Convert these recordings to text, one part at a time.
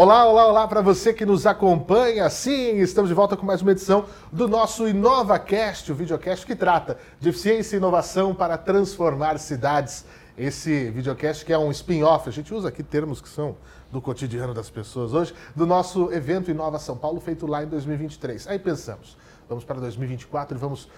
Olá, olá, olá para você que nos acompanha. Sim, estamos de volta com mais uma edição do nosso InovaCast, o videocast que trata de eficiência e inovação para transformar cidades. Esse videocast que é um spin-off, a gente usa aqui termos que são do cotidiano das pessoas hoje, do nosso evento Inova São Paulo, feito lá em 2023. Aí pensamos, vamos para 2024 e vamos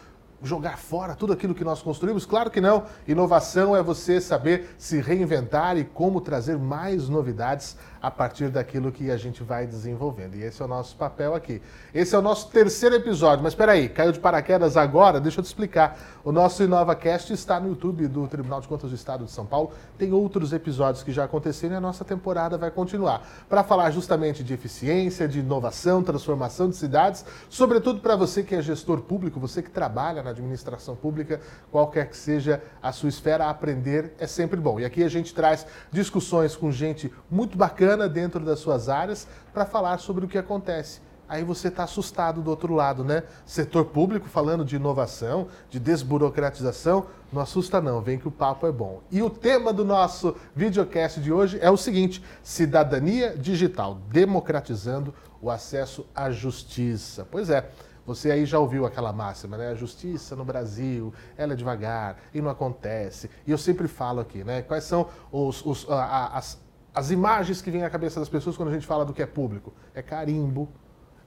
jogar fora tudo aquilo que nós construímos? Claro que não. Inovação é você saber se reinventar e como trazer mais novidades a partir daquilo que a gente vai desenvolvendo. E esse é o nosso papel aqui. Esse é o nosso terceiro episódio. Mas espera aí, caiu de paraquedas agora? Deixa eu te explicar. O nosso InovaCast está no YouTube do Tribunal de Contas do Estado de São Paulo. Tem outros episódios que já aconteceram e a nossa temporada vai continuar para falar justamente de eficiência, de inovação, transformação de cidades, sobretudo para você que é gestor público, você que trabalha na administração pública, qualquer que seja a sua esfera, aprender é sempre bom. E aqui a gente traz discussões com gente muito bacana bacana dentro das suas áreas para falar sobre o que acontece. Aí você está assustado do outro lado, né? Setor público falando de inovação, de desburocratização, não assusta não, vem que o papo é bom. E o tema do nosso videocast de hoje é o seguinte: cidadania digital, democratizando o acesso à justiça. Pois é. Você aí já ouviu aquela máxima, né? A justiça no Brasil, ela é devagar e não acontece. E eu sempre falo aqui, né? Quais são os, os, as, as imagens que vêm à cabeça das pessoas quando a gente fala do que é público. É carimbo,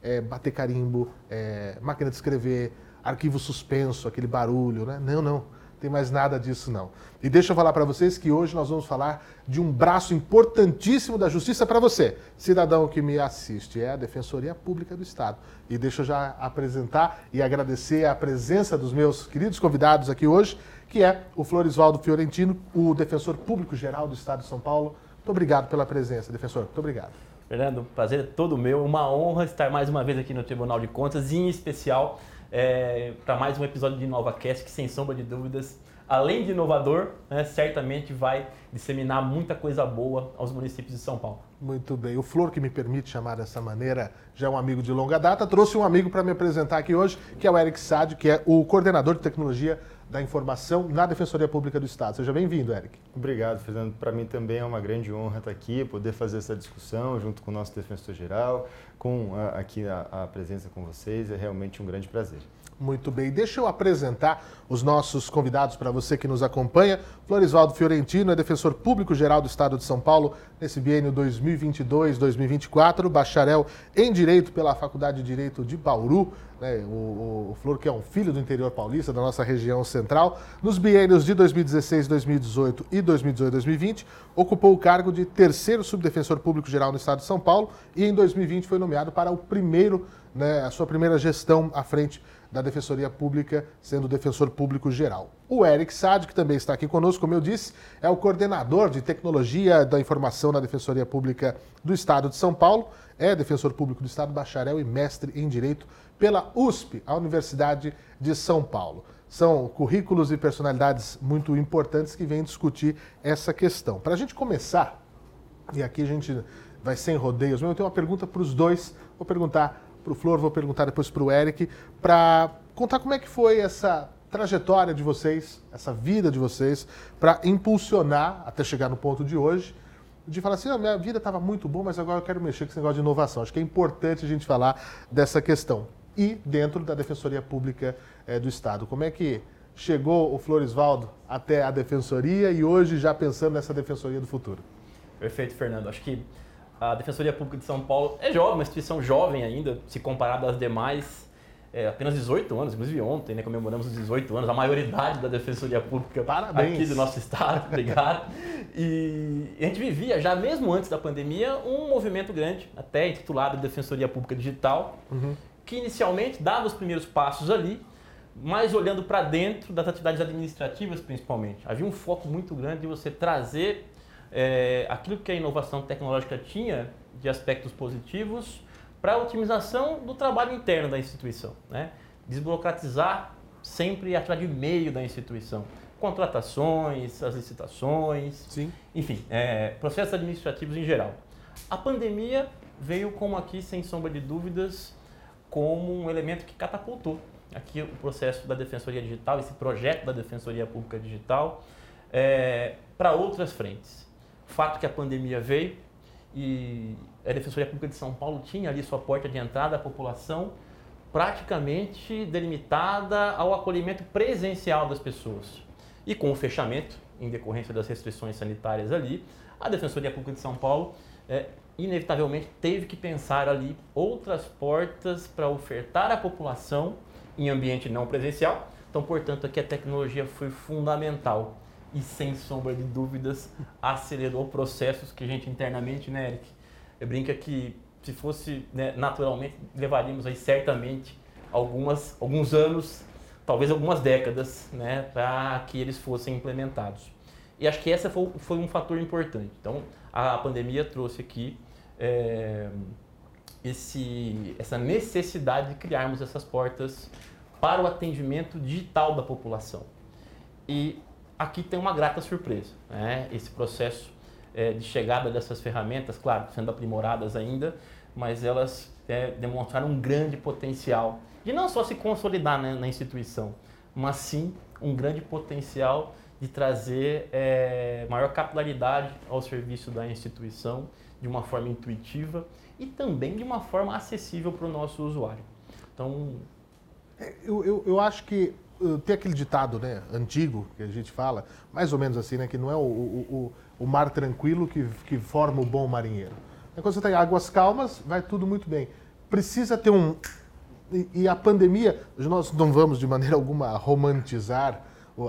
é bater carimbo, é máquina de escrever, arquivo suspenso, aquele barulho, né? Não, não. Tem mais nada disso não. E deixa eu falar para vocês que hoje nós vamos falar de um braço importantíssimo da justiça para você, cidadão que me assiste, é a Defensoria Pública do Estado. E deixa eu já apresentar e agradecer a presença dos meus queridos convidados aqui hoje, que é o Florisvaldo Fiorentino, o defensor público geral do Estado de São Paulo. Muito obrigado pela presença, defensor. Muito obrigado. Fernando, prazer é todo meu. Uma honra estar mais uma vez aqui no Tribunal de Contas e, em especial, é, para mais um episódio de InovaCast que, sem sombra de dúvidas, além de inovador, né, certamente vai disseminar muita coisa boa aos municípios de São Paulo. Muito bem. O Flor, que me permite chamar dessa maneira, já é um amigo de longa data, trouxe um amigo para me apresentar aqui hoje, que é o Eric Sade, que é o coordenador de tecnologia da informação na Defensoria Pública do Estado. Seja bem-vindo, Eric. Obrigado, Fernando. Para mim também é uma grande honra estar aqui, poder fazer essa discussão junto com o nosso defensor geral, com a, aqui a, a presença com vocês. É realmente um grande prazer. Muito bem. Deixa eu apresentar os nossos convidados para você que nos acompanha. Florisvaldo Fiorentino é defensor público geral do Estado de São Paulo nesse biênio 2022-2024, bacharel em Direito pela Faculdade de Direito de Bauru. Né? O, o, Flor, que é um filho do interior paulista, da nossa região central. Nos biênios de 2016, 2018 e 2018-2020, ocupou o cargo de terceiro subdefensor público geral no Estado de São Paulo e em 2020 foi nomeado para o primeiro, né, a sua primeira gestão à frente da Defensoria Pública, sendo defensor público geral. O Eric Sade, que também está aqui conosco, como eu disse, é o coordenador de tecnologia da informação na Defensoria Pública do Estado de São Paulo, é defensor público do Estado, bacharel e mestre em Direito pela USP, a Universidade de São Paulo. São currículos e personalidades muito importantes que vêm discutir essa questão. Para a gente começar, e aqui a gente vai sem rodeios, eu tenho uma pergunta para os dois. Vou perguntar para o Flor, vou perguntar depois para o Eric, para contar como é que foi essa trajetória de vocês, essa vida de vocês, para impulsionar, até chegar no ponto de hoje, de falar assim, ah, minha vida estava muito boa, mas agora eu quero mexer com esse negócio de inovação. Acho que é importante a gente falar dessa questão. E dentro da Defensoria Pública é, do Estado, como é que chegou o Floresvaldo até a Defensoria e hoje já pensando nessa Defensoria do futuro? Perfeito, Fernando. Acho que a Defensoria Pública de São Paulo é jovem, uma instituição jovem ainda, se comparada às demais. É, apenas 18 anos, inclusive ontem, né, comemoramos os 18 anos, a maioridade da Defensoria Pública Parabéns. aqui do nosso estado, obrigado. E a gente vivia, já mesmo antes da pandemia, um movimento grande, até intitulado Defensoria Pública Digital, uhum. que inicialmente dava os primeiros passos ali, mas olhando para dentro das atividades administrativas principalmente. Havia um foco muito grande de você trazer é, aquilo que a inovação tecnológica tinha de aspectos positivos para a otimização do trabalho interno da instituição. Né? Desburocratizar sempre a atividade de meio da instituição. Contratações, as licitações, Sim. enfim, é, processos administrativos em geral. A pandemia veio como aqui, sem sombra de dúvidas, como um elemento que catapultou aqui o processo da Defensoria Digital, esse projeto da Defensoria Pública Digital, é, para outras frentes fato que a pandemia veio e a Defensoria Pública de São Paulo tinha ali sua porta de entrada à população praticamente delimitada ao acolhimento presencial das pessoas. E com o fechamento, em decorrência das restrições sanitárias ali, a Defensoria Pública de São Paulo é, inevitavelmente teve que pensar ali outras portas para ofertar à população em ambiente não presencial. Então, portanto, aqui a tecnologia foi fundamental e, sem sombra de dúvidas, acelerou processos que a gente internamente, né, Eric? Eu brinca que se fosse né, naturalmente, levaríamos aí certamente algumas, alguns anos, talvez algumas décadas, né, para que eles fossem implementados. E acho que essa foi, foi um fator importante. Então, a pandemia trouxe aqui é, esse, essa necessidade de criarmos essas portas para o atendimento digital da população. E aqui tem uma grata surpresa. Né? Esse processo é, de chegada dessas ferramentas, claro, sendo aprimoradas ainda, mas elas é, demonstraram um grande potencial de não só se consolidar né, na instituição, mas sim um grande potencial de trazer é, maior capilaridade ao serviço da instituição de uma forma intuitiva e também de uma forma acessível para o nosso usuário. Então, é, eu, eu, eu acho que tem aquele ditado né, antigo que a gente fala, mais ou menos assim, né, que não é o, o, o, mar tranquilo que, que forma o bom marinheiro. É quando você está em águas calmas, vai tudo muito bem. Precisa ter um. E, e a pandemia, nós não vamos de maneira alguma romantizar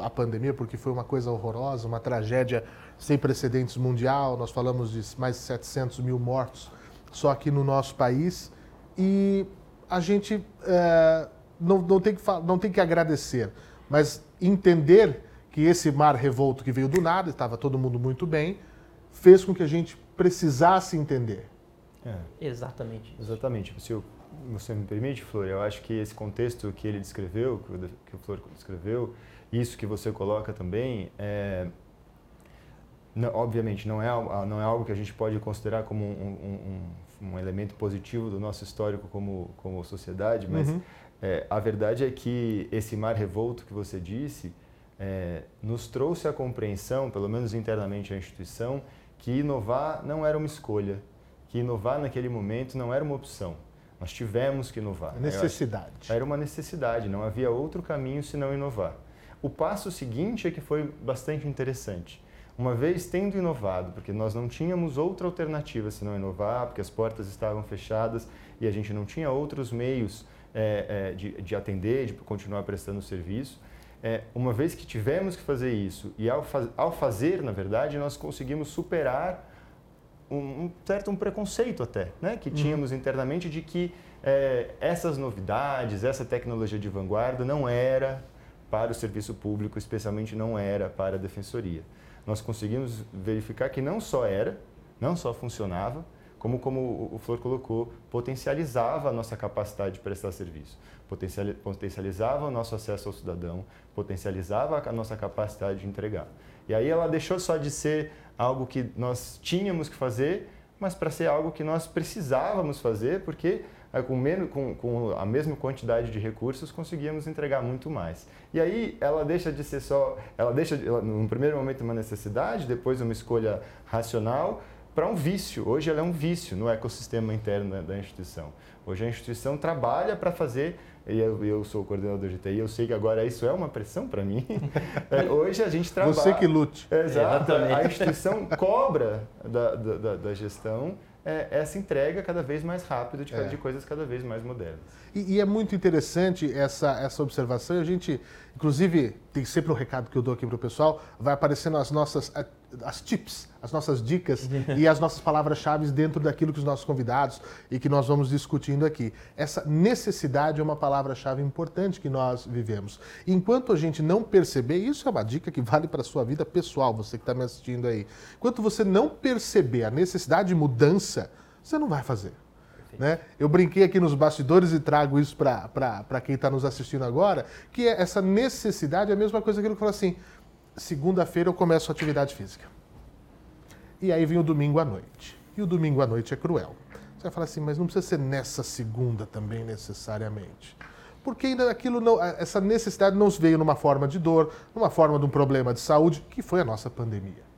a pandemia, porque foi uma coisa horrorosa, uma tragédia sem precedentes mundial. Nós falamos de mais de 700 mil mortos só aqui no nosso país. E a gente é, não, não, tem que, não tem que agradecer, mas entender que esse mar revolto que veio do nada, estava todo mundo muito bem, fez com que a gente precisasse entender. É. Exatamente. Exatamente. Se você me permite, Flor, eu acho que esse contexto que ele descreveu, que o, que o Flor descreveu, isso que você coloca também, é, não, obviamente não é, não é algo que a gente pode considerar como um, um, um elemento positivo do nosso histórico como, como sociedade, mas uhum. É, a verdade é que esse mar revolto que você disse é, nos trouxe a compreensão, pelo menos internamente a instituição, que inovar não era uma escolha, que inovar naquele momento não era uma opção. Nós tivemos que inovar. Necessidade. Era uma necessidade, não havia outro caminho senão inovar. O passo seguinte é que foi bastante interessante. Uma vez tendo inovado, porque nós não tínhamos outra alternativa senão inovar, porque as portas estavam fechadas e a gente não tinha outros meios é, é, de, de, atender, de continuar prestando serviço, é, uma vez que tivemos que fazer isso e ao, faz, ao fazer, na verdade, nós conseguimos superar um, um certo um preconceito até, né, que uhum. tínhamos uhum. internamente de que é, essas novidades, essa tecnologia de vanguarda não era para o serviço público, especialmente não era para a defensoria. Nós conseguimos verificar que não só era, não só funcionava, como, como o Flor colocou, potencializava a nossa capacidade de prestar serviço, potencializava o nosso acesso ao cidadão, potencializava a nossa capacidade de entregar. E aí ela deixou só de ser algo que nós tínhamos que fazer, mas para ser algo que nós precisávamos fazer, porque eh, com, menos, com, com, a mesma quantidade de recursos conseguíamos entregar muito mais. E aí ela deixa de ser só, ela deixa, ela, no primeiro momento uma necessidade, depois uma escolha racional, para um vício. Hoje ela é um vício no ecossistema interno da, instituição. Hoje a instituição trabalha para fazer, e eu, eu, sou o coordenador de TI, eu sei que agora isso é uma pressão para mim. É, hoje a gente trabalha. Você que lute. Exato. Exatamente. A instituição cobra da, da, da gestão é, essa entrega cada vez mais rápida de, é. de coisas cada vez mais modernas. E, e, é muito interessante essa, essa observação. A gente, inclusive, tem sempre um recado que eu dou aqui para o pessoal, vai aparecendo as nossas as tips, as nossas dicas e as nossas palavras-chave dentro daquilo que os nossos convidados e que nós vamos discutindo aqui. Essa necessidade é uma palavra-chave importante que nós vivemos. Enquanto a gente não perceber, isso é uma dica que vale para a sua vida pessoal, você que está me assistindo aí. Enquanto você não perceber a necessidade de mudança, você não vai fazer. Né? Eu brinquei aqui nos bastidores e trago isso para quem está nos assistindo agora, que é essa necessidade é a mesma coisa que ele falou assim: segunda-feira eu começo a atividade física. E aí vem o domingo à noite. E o domingo à noite é cruel. Você vai falar assim, mas não precisa ser nessa segunda também necessariamente. Porque ainda aquilo não, essa necessidade não veio numa forma de dor, numa forma de um problema de saúde, que foi a nossa pandemia.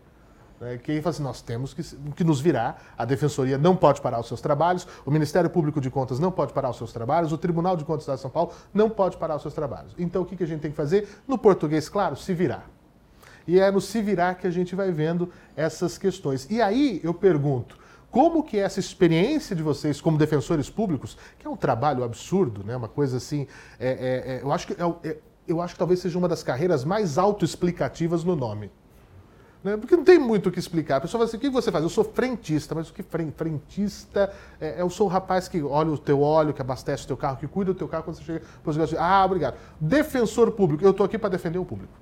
Né, que fala assim, nós temos que, que nos virar, a Defensoria não pode parar os seus trabalhos, o Ministério Público de Contas não pode parar os seus trabalhos, o Tribunal de Contas de São Paulo não pode parar os seus trabalhos. Então o que, que a gente tem que fazer? No português, claro, se virar. E é no se virar que a gente vai vendo essas questões. E aí eu pergunto, como que essa experiência de vocês como defensores públicos, que é um trabalho absurdo, né? uma coisa assim, é, é, é, eu, acho que, é, é, eu acho que talvez seja uma das carreiras mais autoexplicativas no nome. Né? Porque não tem muito o que explicar. A pessoa fala assim, o que você faz? Eu sou frentista, mas o que frentista? É, eu sou o rapaz que olha o teu óleo, que abastece o teu carro, que cuida do teu carro quando você chega. Ah, obrigado. Defensor público, eu estou aqui para defender o público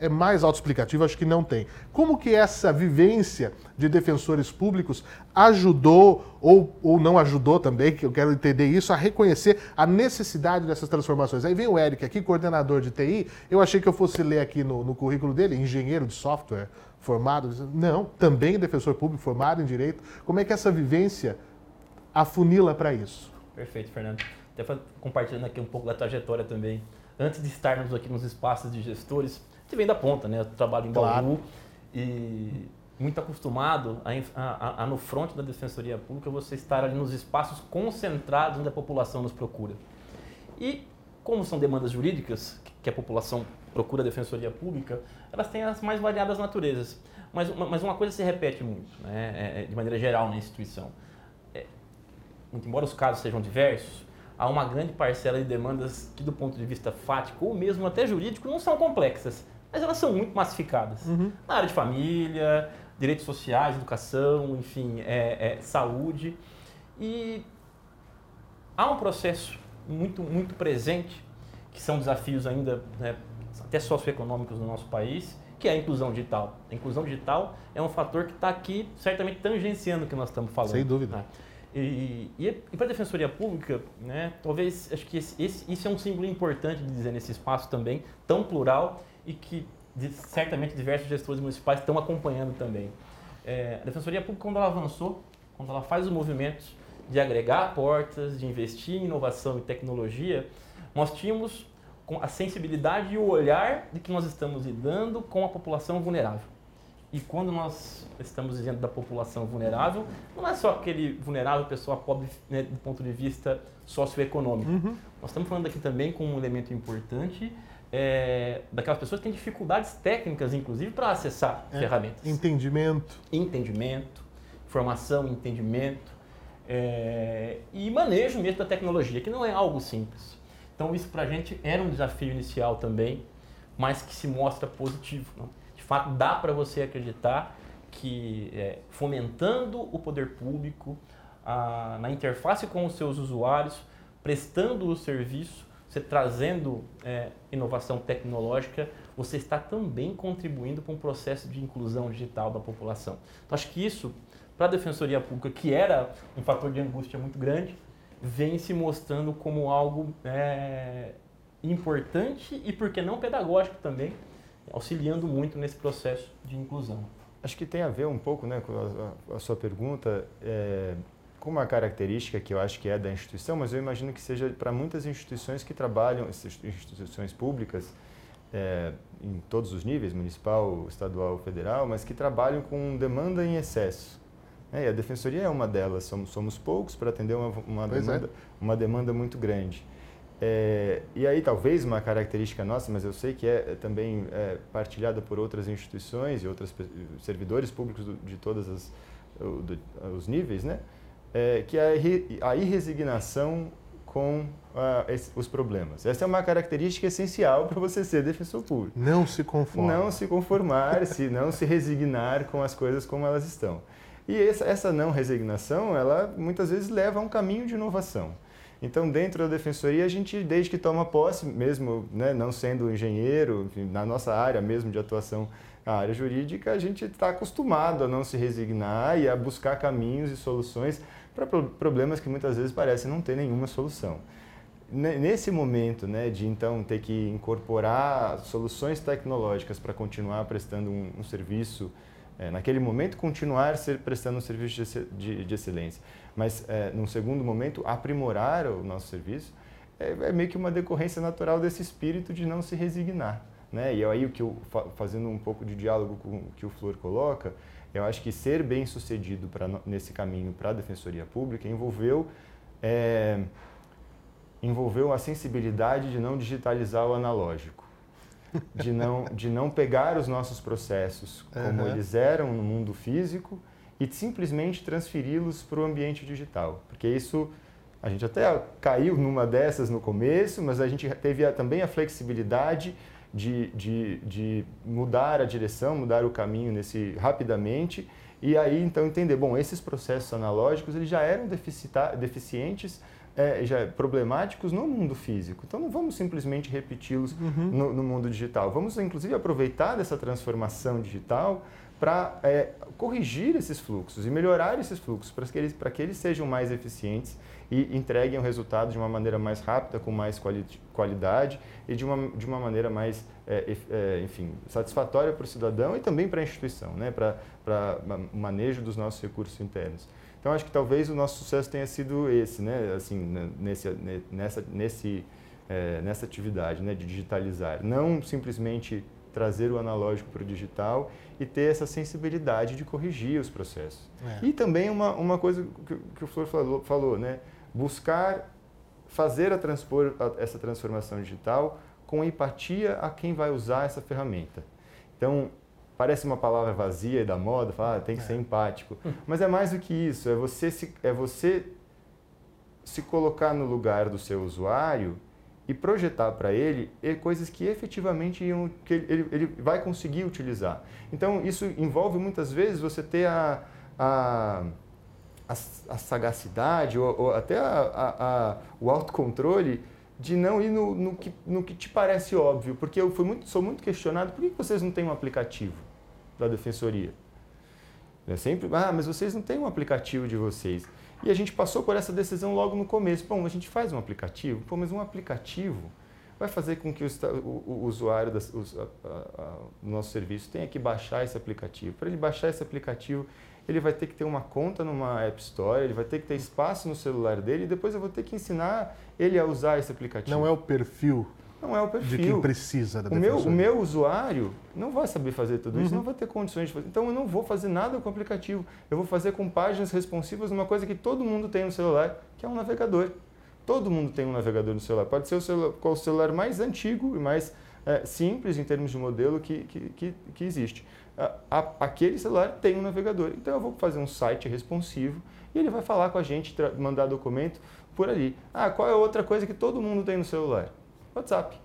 é mais autoexplicativo, acho que não tem. Como que essa vivência de defensores públicos ajudou ou, ou não ajudou também, que eu quero entender isso, a reconhecer a necessidade dessas transformações? Aí vem o Eric aqui, coordenador de TI, eu achei que eu fosse ler aqui no, no currículo dele, engenheiro de software formado. Não, também defensor público formado em direito. Como é que essa vivência afunila para isso? Perfeito, Fernando. Até compartilhando aqui um pouco da trajetória também. Antes de estarmos aqui nos espaços de gestores, que vem da ponta, né? Eu trabalho em Bauru claro. e muito acostumado a, a, a, no front da Defensoria Pública você estar ali nos espaços concentrados onde a população nos procura. E como são demandas jurídicas que a população procura a Defensoria Pública, elas têm as mais variadas naturezas. Mas, mas uma coisa se repete muito, né? É, é, de maneira geral na instituição. É, muito embora os casos sejam diversos, há uma grande parcela de demandas que, do ponto de vista fático ou mesmo até jurídico, não são complexas mas elas são muito massificadas. Uhum. Na área de família, direitos sociais, educação, enfim, é, é, saúde. E há um processo muito, muito presente, que são desafios ainda né, até socioeconômicos no nosso país, que é a inclusão digital. A inclusão digital é um fator que está aqui certamente tangenciando o que nós estamos falando. Sem dúvida. Né? E, e, e para a Defensoria Pública, né, talvez, acho que esse, esse, isso é um símbolo importante de dizer nesse espaço também, tão plural e que certamente diversos gestores municipais estão acompanhando também. É, a Defensoria Pública, quando ela avançou, quando ela faz os movimentos de agregar portas, de investir em inovação e tecnologia, nós tínhamos a sensibilidade e o olhar de que nós estamos lidando com a população vulnerável. E quando nós estamos dizendo da população vulnerável, não é só aquele vulnerável, pessoa pobre né, do ponto de vista socioeconômico. Uhum. Nós estamos falando aqui também com um elemento importante é, daquelas pessoas que têm dificuldades técnicas, inclusive, para acessar é, ferramentas. Entendimento. Entendimento, formação, entendimento é, e manejo mesmo da tecnologia, que não é algo simples. Então, isso para a gente era um desafio inicial também, mas que se mostra positivo. Não? De fato, dá para você acreditar que é, fomentando o poder público, a, na interface com os seus usuários, prestando o serviço, você trazendo é, inovação tecnológica, você está também contribuindo para um processo de inclusão digital da população. Então, acho que isso, para a Defensoria Pública, que era um fator de angústia muito grande, vem se mostrando como algo é, importante e, por que não, pedagógico também, auxiliando muito nesse processo de inclusão. Acho que tem a ver um pouco né, com a, a sua pergunta. É com uma característica que eu acho que é da instituição, mas eu imagino que seja para muitas instituições que trabalham, instituições públicas, é, em todos os níveis, municipal, estadual, federal, mas que trabalham com demanda em excesso. É, e a defensoria é uma delas, somos, somos poucos para atender uma, uma é. demanda, é. uma demanda muito grande. É, e aí talvez uma característica nossa, mas eu sei que é, é também é, partilhada por outras instituições e outros servidores públicos de todos os níveis, né? É, que é a irresignação com uh, esse, os problemas. Essa é uma característica essencial para você ser defensor público. Não se conformar. Não se conformar, se não se resignar com as coisas como elas estão. E essa, essa não resignação, ela muitas vezes leva a um caminho de inovação. Então, dentro da defensoria, a gente, desde que toma posse, mesmo né, não sendo engenheiro, enfim, na nossa área mesmo de atuação, a área jurídica, a gente está acostumado a não se resignar e a buscar caminhos e soluções para problemas que muitas vezes parecem não ter nenhuma solução. Nesse momento né, de então ter que incorporar soluções tecnológicas para continuar prestando um, um serviço, é, naquele momento continuar ser, prestando um serviço de, de, de excelência, mas é, num segundo momento aprimorar o nosso serviço, é, é, meio que uma decorrência natural desse espírito de não se resignar. Né? E aí o que eu, fazendo um pouco de diálogo com o que o Flor coloca, eu acho que ser bem sucedido pra, nesse caminho para a defensoria pública envolveu é, envolveu a sensibilidade de não digitalizar o analógico, de não, de não pegar os nossos processos como uhum. eles eram no mundo físico e simplesmente transferi-los para o ambiente digital, porque isso a gente até caiu numa dessas no começo, mas a gente teve também a flexibilidade de, de, de mudar a direção, mudar o caminho nesse rapidamente e aí então entender, bom, esses processos analógicos eles já eram deficientes, é, já problemáticos no mundo físico. Então não vamos simplesmente repeti-los uhum. no, no, mundo digital. Vamos inclusive aproveitar dessa transformação digital para é, corrigir esses fluxos e melhorar esses fluxos para que, eles, que eles sejam mais eficientes e entreguem o resultado de uma maneira mais rápida, com mais quali qualidade e de uma, de uma maneira mais, é, é, enfim, satisfatória para o cidadão e também para a instituição, né? para o manejo dos nossos recursos internos. Então, acho que talvez o nosso sucesso tenha sido esse, né? assim, nesse, nessa, nesse, é, nessa atividade né? de digitalizar. Não simplesmente trazer o analógico para o digital e ter essa sensibilidade de corrigir os processos. É. E também uma, uma coisa que, que o Flor falou, falou né? Buscar fazer transpor, a, essa transformação digital com empatia a quem vai usar essa ferramenta. Então, parece uma palavra vazia e da moda, falar, ah, tem que é. ser empático. Mas é mais do que isso, é você se, é você se colocar no lugar do seu usuário e projetar para ele coisas que efetivamente que ele, ele vai conseguir utilizar. Então, isso envolve muitas vezes você ter a, a a, a sagacidade ou, ou até a, o autocontrole de não ir no, no, que, no que te parece óbvio. Porque eu fui muito, sou muito questionado, por que vocês não têm um aplicativo da defensoria? É sempre, ah, mas vocês não têm um aplicativo de vocês. E a gente passou por essa decisão logo no começo. Bom, a gente faz um aplicativo, pô, mas um aplicativo vai fazer com que o, o, o usuário do nosso serviço tenha que baixar esse aplicativo. Para ele baixar esse aplicativo, ele vai ter que ter uma conta numa App Store, ele vai ter que ter espaço no celular dele e depois eu vou ter que ensinar ele a usar esse aplicativo. Não é o perfil. Não é o perfil. De quem precisa da o meu, o meu usuário não vai saber fazer tudo isso, uhum. não vai ter condições de fazer. Então eu não vou fazer nada com o aplicativo. Eu vou fazer com páginas responsivas uma coisa que todo mundo tem no celular, que é um navegador. Todo mundo tem um navegador no celular. Pode ser o celular, qual o celular mais antigo e mais é, simples em termos de modelo que, que, que, que existe a, aquele celular tem um navegador. Então eu vou fazer um site responsivo e ele vai falar com a gente, mandar documento por ali. Ah, qual é outra coisa que todo mundo tem no celular? WhatsApp.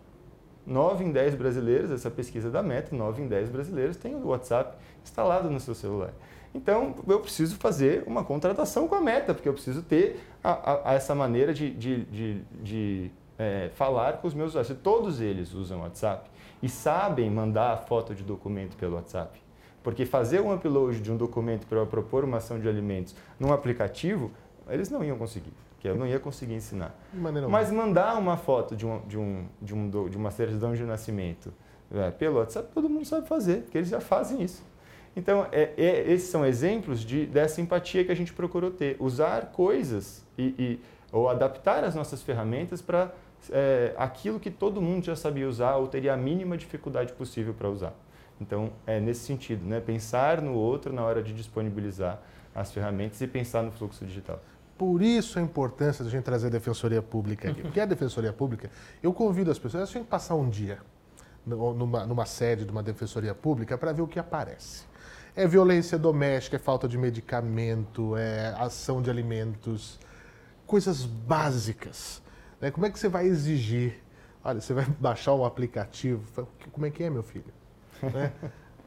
9 em 10 brasileiros, essa pesquisa da Meta, 9 em 10 brasileiros têm o WhatsApp instalado no seu celular. Então, eu preciso fazer uma contratação com a Meta, porque eu preciso ter a, a, a essa maneira de, de, de, de é, falar com os meus usuários. Todos eles usam WhatsApp e sabem mandar a foto de documento pelo WhatsApp. Porque fazer um upload de um documento para propor uma ação de alimentos num aplicativo, eles não iam conseguir, que eu não ia conseguir ensinar. Mas mandar uma foto de, um, de, um, de, um, de uma certidão de nascimento é, pelo WhatsApp, todo mundo sabe fazer, porque eles já fazem isso. Então, é, é, esses são exemplos de, dessa empatia que a gente procurou ter. Usar coisas e, e ou adaptar as nossas ferramentas para é, aquilo que todo mundo já sabia usar ou teria a mínima dificuldade possível para usar. Então, é nesse sentido, né? pensar no outro na hora de disponibilizar as ferramentas e pensar no fluxo digital. Por isso a importância de a gente trazer a Defensoria Pública aqui. Porque a Defensoria Pública, eu convido as pessoas a gente passar um dia numa, numa sede de uma Defensoria Pública para ver o que aparece. É violência doméstica, é falta de medicamento, é ação de alimentos, coisas básicas. Né? Como é que você vai exigir? Olha, você vai baixar um aplicativo. Como é que é, meu filho? Né?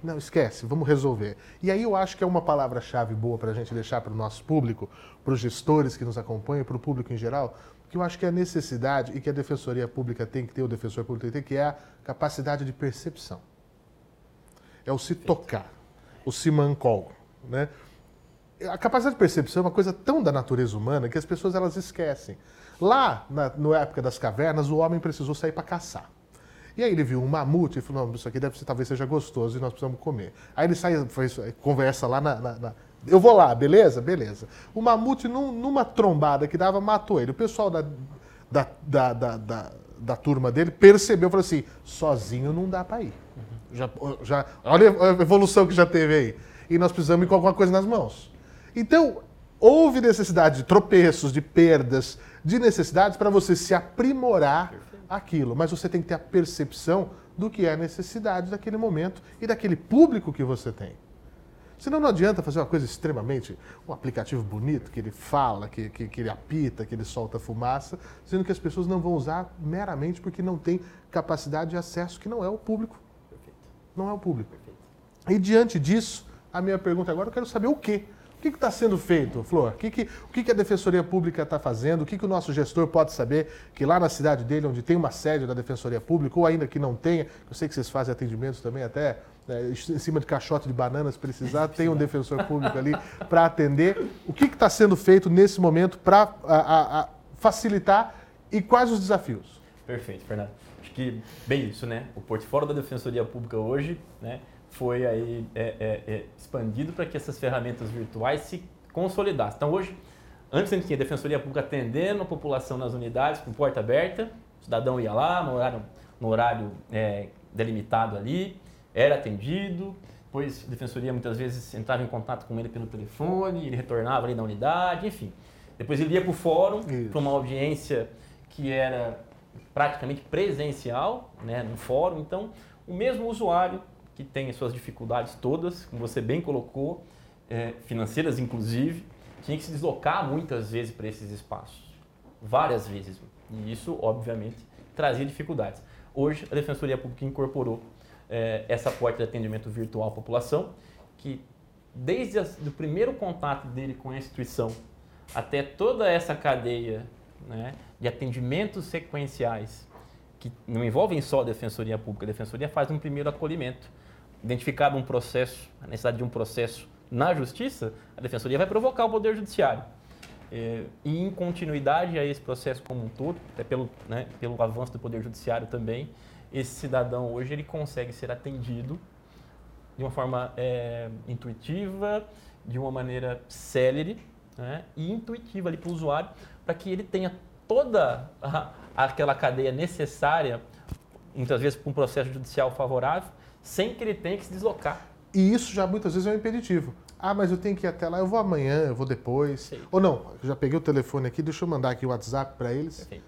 Não, esquece, vamos resolver. E aí eu acho que é uma palavra-chave boa para a gente deixar para o nosso público, para os gestores que nos acompanham, para o público em geral, que eu acho que é a necessidade e que a Defensoria Pública tem que ter, o defensor público tem que ter, que é a capacidade de percepção. É o se tocar, o se mancol, né? A capacidade de percepção é uma coisa tão da natureza humana que as pessoas elas esquecem. Lá, na, na época das cavernas, o homem precisou sair para caçar. E aí ele viu um mamute e falou, não, isso aqui deve ser, talvez seja gostoso e nós precisamos comer. Aí ele sai, faz, conversa lá na, na, na eu vou lá, beleza? Beleza. O mamute, num, numa trombada que dava, matou ele. O pessoal da, da, da, da, da turma dele percebeu, falou assim, sozinho não dá para ir. Já, já, olha a evolução que já teve aí. E nós precisamos ir com alguma coisa nas mãos. Então, houve necessidade de tropeços, de perdas, de necessidades para você se aprimorar. Aquilo. Mas você tem que ter a percepção do que é a necessidade daquele momento e daquele público que você tem. Senão não adianta fazer uma coisa extremamente, um aplicativo bonito, que ele fala, que, que, que, ele apita, que ele solta fumaça, sendo que as pessoas não vão usar meramente porque não tem capacidade de acesso, que não é o público. Perfeito. Não é o público. Perfeito. E diante disso, a minha pergunta agora, eu quero saber o quê? Que está sendo feito, Flor? O que, que, o que, que a Defensoria Pública está fazendo? O que, que o nosso gestor pode saber que lá na cidade dele, onde tem uma sede da Defensoria Pública, ou ainda que não tenha, eu sei que vocês fazem atendimentos também até né, em cima de caixote de bananas, precisar, tem um defensor público ali para atender. O que está sendo feito nesse momento para facilitar e quais os desafios? Perfeito, Fernando. Acho que, bem isso, né? O portfólio da Defensoria Pública hoje, né? Foi aí é, é, é, expandido para que essas ferramentas virtuais se consolidassem. Então hoje, antes a gente tinha a Defensoria Pública atendendo a população nas unidades com porta aberta, o cidadão ia lá no horário, no horário é, delimitado ali, era atendido, depois a Defensoria muitas vezes entrava em contato com ele pelo telefone, ele retornava ali na unidade, enfim. Depois ele ia para o fórum, para uma audiência que era praticamente presencial, né, no fórum. Então, o mesmo usuário que tem as suas dificuldades todas, como você bem colocou, é, financeiras inclusive, tinha que se deslocar muitas vezes para esses espaços, várias vezes. E isso, obviamente, trazia dificuldades. Hoje, a Defensoria Pública incorporou é, essa porta de atendimento virtual à população, que desde o primeiro contato dele com a instituição até toda essa cadeia né, de atendimentos sequenciais, que não envolvem só a Defensoria Pública, a Defensoria faz um primeiro acolhimento identificado um processo, a necessidade de um processo na justiça, a defensoria vai provocar o poder judiciário. É, e em continuidade a esse processo como um todo, até pelo, né, pelo avanço do poder judiciário também, esse cidadão hoje ele consegue ser atendido de uma forma é, intuitiva, de uma maneira célere né, e intuitiva para o usuário, para que ele tenha toda a, aquela cadeia necessária, muitas vezes para um processo judicial favorável, sem que ele tenha que se deslocar. E isso já muitas vezes é um impeditivo. Ah, mas eu tenho que ir até lá, eu vou amanhã, eu vou depois. Perfeito. Ou não, eu já peguei o telefone aqui, deixa eu mandar aqui o WhatsApp para eles. Perfeito.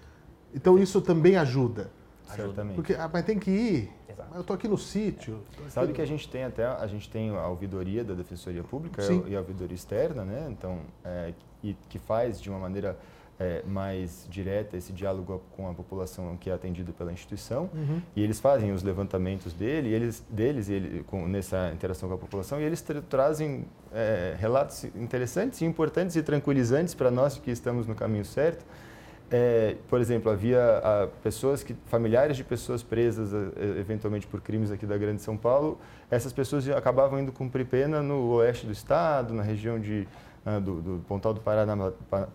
Então Perfeito. isso também ajuda. Certamente. Porque, ah, mas tem que ir. Exato. Eu estou aqui no sítio. Sabe que a gente tem até, a gente tem a ouvidoria da Defensoria Pública Sim. e a ouvidoria externa, né? Então, é, e que faz de uma maneira é, mais direta esse diálogo com a população que é atendido pela instituição uhum. e eles fazem os levantamentos dele, eles, deles ele, com, nessa interação com a população e eles tra trazem é, relatos interessantes e importantes e tranquilizantes para nós que estamos no caminho certo. É, por exemplo, havia a, pessoas que, familiares de pessoas presas eventualmente por crimes aqui da Grande São Paulo, essas pessoas acabavam indo cumprir pena no oeste do estado, na região de do, do, Pontal do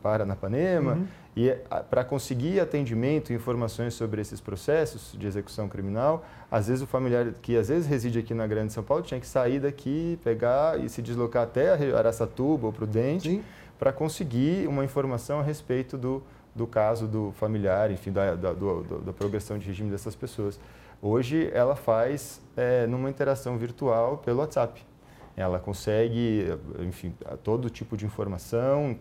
Paranapanema, uhum. e para conseguir atendimento e informações sobre esses processos de execução criminal, às vezes o familiar que às vezes reside aqui na Grande São Paulo tinha que sair daqui, pegar e se deslocar até Araçatuba ou Prudente para conseguir uma informação a respeito do, do caso do familiar, enfim, da, da, do, da progressão de regime dessas pessoas. Hoje ela faz é, numa interação virtual pelo WhatsApp. Ela consegue, enfim, todo tipo de informação,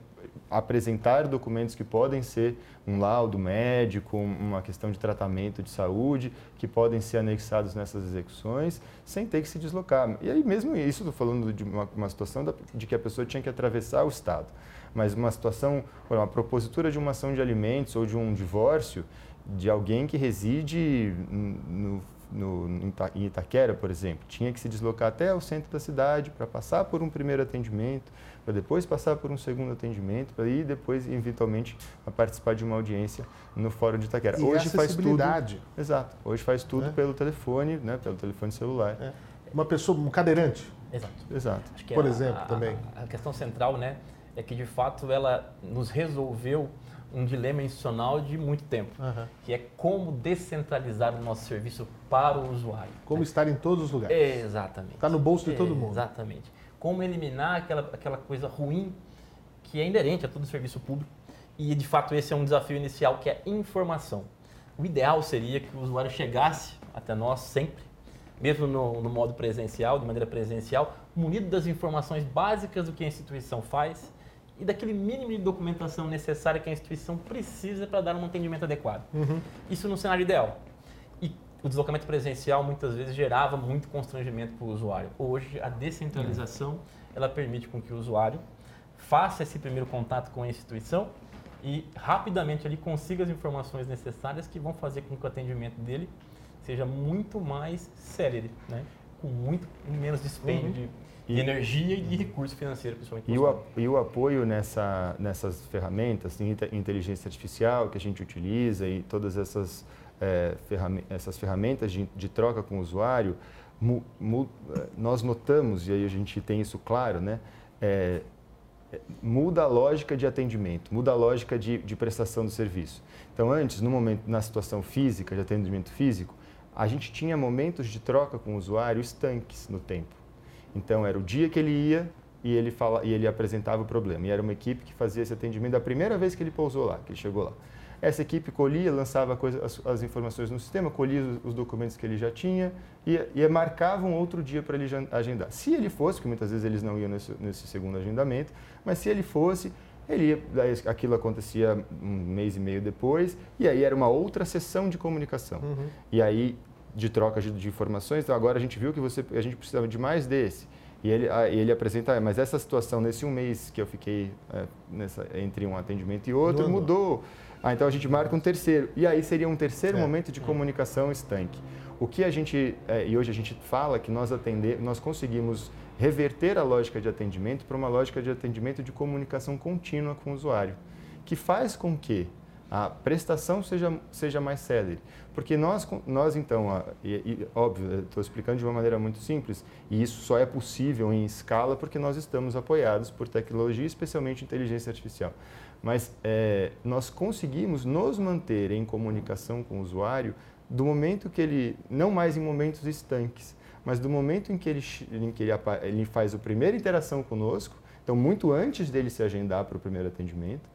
apresentar documentos que podem ser um laudo médico, uma questão de tratamento de saúde, que podem ser anexados nessas execuções, sem ter que se deslocar. E aí, mesmo isso, estou falando de uma, uma situação da, de que a pessoa tinha que atravessar o Estado, mas uma situação, uma propositura de uma ação de alimentos ou de um divórcio de alguém que reside no no, em Itaquera, por exemplo, tinha que se deslocar até o centro da cidade para passar por um primeiro atendimento, para depois passar por um segundo atendimento, para ir depois, eventualmente, a participar de uma audiência no Fórum de Itaquera. E hoje faz tudo. Exato. Hoje faz tudo é. pelo telefone, né, pelo telefone celular. É. Uma pessoa, um cadeirante. Exato. Exato. por exemplo, a, também. A, a questão central, né, é que de fato ela nos resolveu um dilema institucional de muito tempo, uhum. que é como descentralizar o nosso serviço para o usuário. Como né? estar em todos os lugares. Exatamente. Está no bolso de todo mundo. Exatamente. Como eliminar aquela, aquela coisa ruim que é inerente a todo serviço público. E, de fato, esse é um desafio inicial, que é informação. O ideal seria que o usuário chegasse até nós sempre, mesmo no, no modo presencial, de maneira presencial, munido das informações básicas do que a instituição faz e daquele mínimo de documentação necessária que a instituição precisa para dar um atendimento adequado. Uhum. Isso no cenário ideal. E o deslocamento presencial muitas vezes gerava muito constrangimento para o usuário. Hoje, a descentralização ela permite com que o usuário faça esse primeiro contato com a instituição e rapidamente ele consiga as informações necessárias que vão fazer com que o atendimento dele seja muito mais célere, né? com muito menos dispêndio uhum. de, de, energia e de recurso financeiro, principalmente. E o, e o apoio nessa, nessas ferramentas, inteligência artificial que a gente utiliza e todas essas, é, essas ferramentas de, de, troca com o usuário, mu, mu, é, nós notamos, e aí a gente tem isso claro, né? É, muda a lógica de atendimento, muda a lógica de, de, prestação do serviço. Então, antes, no momento, na situação física, de atendimento físico, a gente tinha momentos de troca com o usuário estanques no tempo. Então, era o dia que ele ia e ele, fala, e ele apresentava o problema. E era uma equipe que fazia esse atendimento da primeira vez que ele pousou lá, que ele chegou lá. Essa equipe colhia, lançava coisa, as, as, informações no sistema, colhia os, os, documentos que ele já tinha e, e marcava um outro dia para ele agendar. Se ele fosse, porque muitas vezes eles não iam nesse, nesse segundo agendamento, mas se ele fosse, ele ia, aquilo acontecia um mês e meio depois, e aí era uma outra sessão de comunicação. Uhum. E aí, de troca de, de, informações, então agora a gente viu que você, a gente precisava de mais desse. E ele, ele apresenta, mas essa situação, nesse um mês que eu fiquei é, nessa, entre um atendimento e outro, mudou. Ah, então a gente marca um terceiro. E aí seria um terceiro é. momento de comunicação estanque. O que a gente, é, e hoje a gente fala que nós atender, nós conseguimos reverter a lógica de atendimento para uma lógica de atendimento de comunicação contínua com o usuário, que faz com que a prestação seja, seja mais célere. Porque nós, nós então, e, e, óbvio, estou explicando de uma maneira muito simples, e isso só é possível em escala porque nós estamos apoiados por tecnologia, especialmente inteligência artificial. Mas é, nós conseguimos nos manter em comunicação com o usuário do momento que ele, não mais em momentos estanques, mas do momento em que ele, em que ele, ele faz a primeira interação conosco, então muito antes dele se agendar para o primeiro atendimento,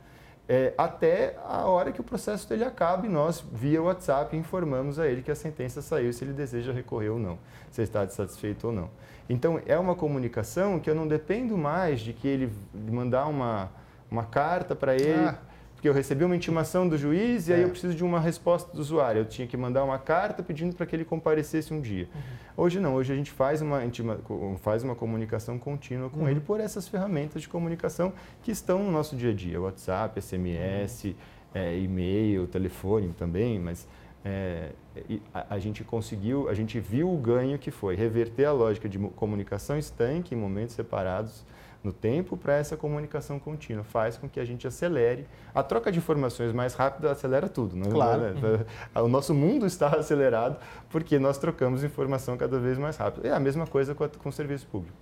é, até a hora que o processo dele acaba e nós, via WhatsApp, informamos a ele que a sentença saiu, se ele deseja recorrer ou não, se está satisfeito ou não. Então, é uma comunicação que eu não dependo mais de que ele mandar uma, uma carta para ele, ah. Porque eu recebi uma intimação do juiz e é. aí eu preciso de uma resposta do usuário. Eu tinha que mandar uma carta pedindo para que ele comparecesse um dia. Uhum. Hoje não, hoje a gente faz uma, intima, faz uma comunicação contínua com uhum. ele por essas ferramentas de comunicação que estão no nosso dia a dia, WhatsApp, SMS, uhum. é, e-mail, telefone também, mas é, a, a, gente conseguiu, a gente viu o ganho que foi reverter a lógica de comunicação estanque em momentos separados no tempo para essa comunicação contínua. Faz com que a gente acelere. A troca de informações mais rápida acelera tudo. Né? Claro. O nosso mundo está acelerado porque nós trocamos informação cada vez mais rápido. É a mesma coisa com, a, com o serviço público.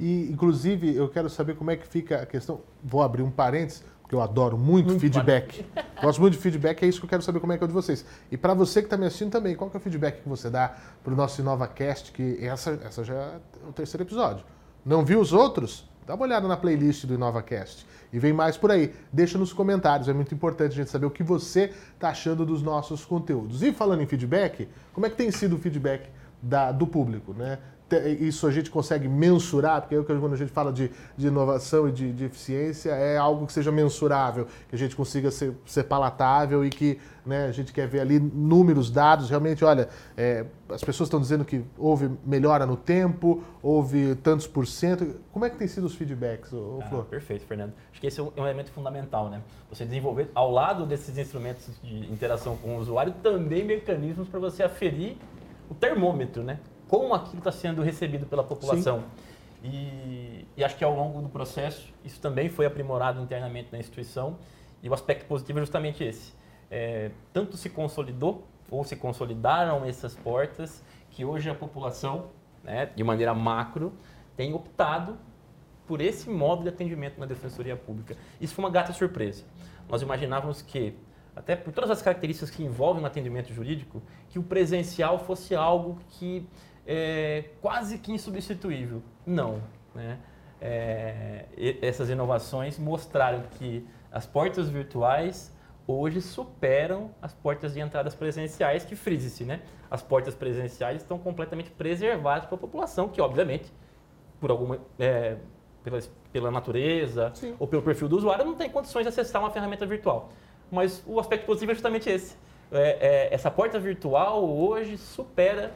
E, inclusive, eu quero saber como é que fica a questão. Vou abrir um parênteses, porque eu adoro muito, muito feedback. Gosto muito de feedback, é isso que eu quero saber como é que é o de vocês. E para você que está me assistindo também, qual que é o feedback que você dá para o nosso InovaCast, que essa, essa já é o terceiro episódio. Não viu os outros? Dá uma olhada na playlist do InovaCast. E vem mais por aí. Deixa nos comentários, é muito importante a gente saber o que você está achando dos nossos conteúdos. E falando em feedback, como é que tem sido o feedback da, do público, né? Isso a gente consegue mensurar, porque quando a gente fala de, de inovação e de, de, eficiência, é algo que seja mensurável, que a gente consiga ser, ser palatável e que né, a gente quer ver ali números, dados. Realmente, olha, é, as pessoas estão dizendo que houve melhora no tempo, houve tantos por cento. Como é que tem sido os feedbacks, ô, ah, Flor? Perfeito, Fernando. Acho que esse é um elemento fundamental, né? Você desenvolver, ao lado desses instrumentos de interação com o usuário, também mecanismos para você aferir o termômetro, né? Como aquilo está sendo recebido pela população. E, e, acho que ao longo do processo isso também foi aprimorado internamente na instituição e o aspecto positivo é justamente esse. É, tanto se consolidou ou se consolidaram essas portas que hoje a população, né, de maneira macro, tem optado por esse modo de atendimento na Defensoria Pública. Isso foi uma gata surpresa. Nós imaginávamos que até por todas as características que envolvem o atendimento jurídico, que o presencial fosse algo que é quase que insubstituível. Não. Né? É, essas inovações mostraram que as portas virtuais hoje superam as portas de entradas presenciais, que frise-se, né? As portas presenciais estão completamente preservadas para a população, que obviamente, por alguma, é, pela, pela natureza Sim. ou pelo perfil do usuário, não tem condições de acessar uma ferramenta virtual. Mas o aspecto positivo é justamente esse. É, é, essa porta virtual hoje supera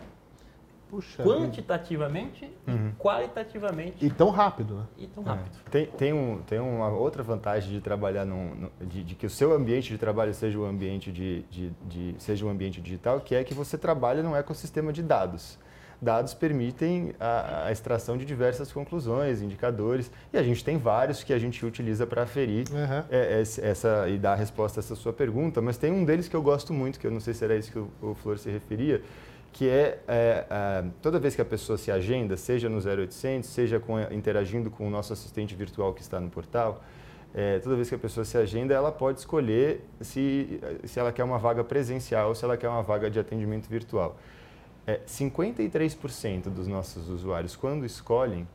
Puxa quantitativamente uhum. e qualitativamente. E tão rápido, né? E tão rápido. É. Tem, tem, um, tem uma outra vantagem de trabalhar num, no, de, de, que o seu ambiente de trabalho seja um ambiente de, de, de, seja um ambiente digital, que é que você trabalha num ecossistema de dados. Dados permitem a, a extração de diversas conclusões, indicadores, e a gente tem vários que a gente utiliza para aferir uhum. essa e dar a resposta a essa sua pergunta, mas tem um deles que eu gosto muito, que eu não sei se era isso que o, o Flor se referia, que é, é, é, toda vez que a pessoa se agenda, seja no 0800, seja com, interagindo com o nosso assistente virtual que está no portal, é, toda vez que a pessoa se agenda, ela pode escolher se, se ela quer uma vaga presencial ou se ela quer uma vaga de atendimento virtual. É, 53% dos nossos usuários, quando escolhem,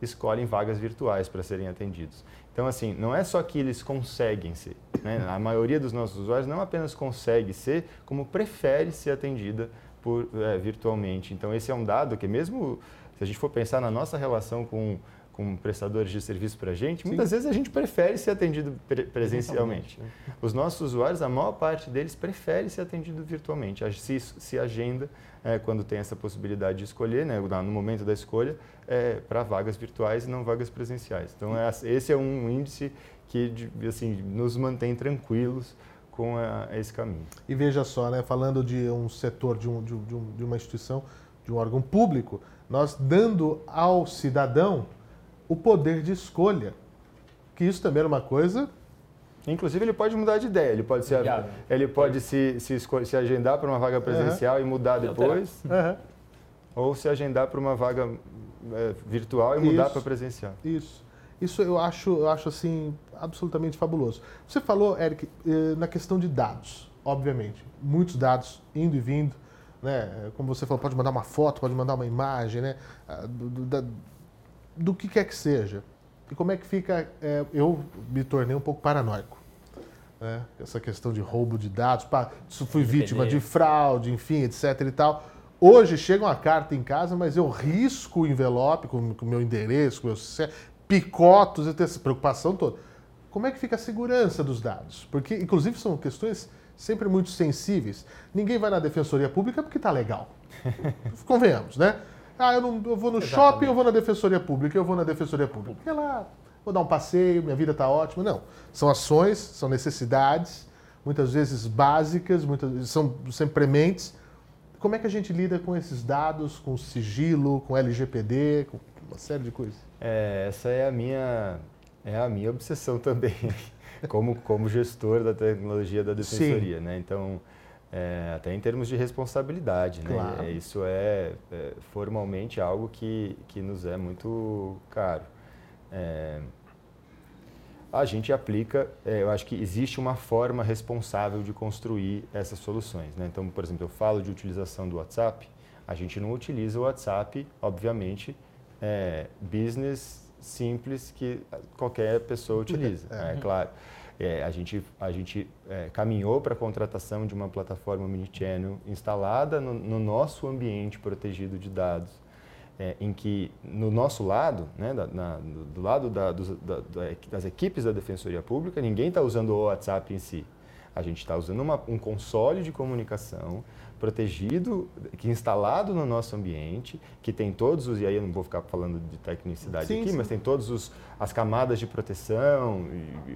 escolhem vagas virtuais para serem atendidos. Então, assim, não é só que eles conseguem ser. Né? A maioria dos nossos usuários não apenas consegue ser, como prefere ser atendida por, é, virtualmente. Então, esse é um dado que, mesmo se a gente for pensar na nossa relação com, com prestadores de serviço para a gente, Sim. muitas vezes a gente prefere ser atendido pre presencialmente. Né? Os nossos usuários, a maior parte deles prefere ser atendido virtualmente, se, se agenda é, quando tem essa possibilidade de escolher, né, no momento da escolha, é, para vagas virtuais e não vagas presenciais. Então, é, esse é um índice que assim, nos mantém tranquilos com a, esse caminho. E veja só, né, falando de um setor, de, um, de, um, de uma instituição, de um órgão público, nós dando ao cidadão o poder de escolha. Que isso também era uma coisa Inclusive, ele pode mudar de ideia. Ele pode, se, ele pode se, se, se agendar para uma vaga presencial uhum. e mudar depois. Uhum. Ou se agendar para uma vaga é, virtual e mudar para presencial. Isso. Isso eu acho, eu acho assim, absolutamente fabuloso. Você falou, Eric, eh, na questão de dados, obviamente. Muitos dados indo e vindo. Né? Como você falou, pode mandar uma foto, pode mandar uma imagem, né? Ah, do, do, do que quer que seja. E como é que fica. É, eu me tornei um pouco paranoico. Né? Essa questão de roubo de dados, pá, fui vítima de fraude, enfim, etc e tal. Hoje chega uma carta em casa, mas eu risco o envelope com o meu endereço, com o meu picotos, eu tenho essa preocupação toda. Como é que fica a segurança dos dados? Porque, inclusive, são questões sempre muito sensíveis. Ninguém vai na defensoria pública porque está legal. Convenhamos, né? Ah, eu, não, eu vou no Exatamente. shopping, eu vou na defensoria pública, eu vou na defensoria pública. Porque lá, vou dar um passeio, minha vida está ótima. Não. São ações, são necessidades, muitas vezes básicas, muitas vezes são sempre prementes. Como é que a gente lida com esses dados, com sigilo, com LGPD, com uma série de coisas? É, essa é a minha é a minha obsessão também, como como gestor da tecnologia da defensoria, Sim. né? Então, é, até em termos de responsabilidade, né? Claro. É, isso é, é, formalmente algo que que nos é muito caro. É, a gente aplica, é, eu acho que existe uma forma responsável de construir essas soluções. Né? Então, por exemplo, eu falo de utilização do WhatsApp, a gente não utiliza o WhatsApp, obviamente, é, business simples que qualquer pessoa utiliza, é, é claro. É, a gente, a gente é, caminhou para a contratação de uma plataforma Omnichannel instalada no, no, nosso ambiente protegido de dados, é, em que no nosso lado, né, da, na, do lado da, dos, da, das equipes da Defensoria Pública, ninguém está usando o WhatsApp em si. A gente está usando uma, um console de comunicação protegido, que instalado no nosso ambiente, que tem todos os, e aí eu não vou ficar falando de tecnicidade sim, aqui, sim. mas tem todas as camadas de proteção,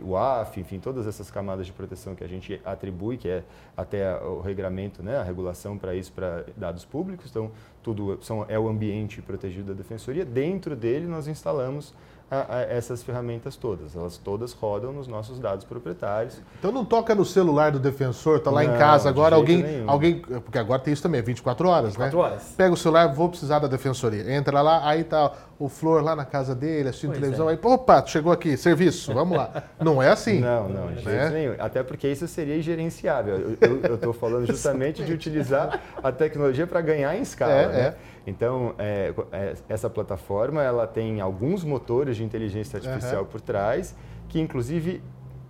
o AF, enfim, todas essas camadas de proteção que a gente atribui, que é até o regramento, né, a regulação para isso, para dados públicos, então tudo são, é o ambiente protegido da defensoria. Dentro dele nós instalamos a, a essas ferramentas todas. Elas todas rodam nos nossos dados proprietários. Então não toca no celular do defensor, está lá não, em casa agora, alguém, nenhum. alguém. Porque agora tem isso também, 24 horas, 24 né? horas. Pega o celular, vou precisar da defensoria. Entra lá, aí tá o Flor lá na casa dele, assistindo pois televisão, é. aí, opa, chegou aqui, serviço, vamos lá. Não é assim. Não, não, de né? jeito nenhum. Até porque isso seria ingerenciável. Eu estou falando justamente de utilizar a tecnologia para ganhar em escala. É, né? é. Então, é, é, essa plataforma ela tem alguns motores de inteligência artificial uhum. por trás, que inclusive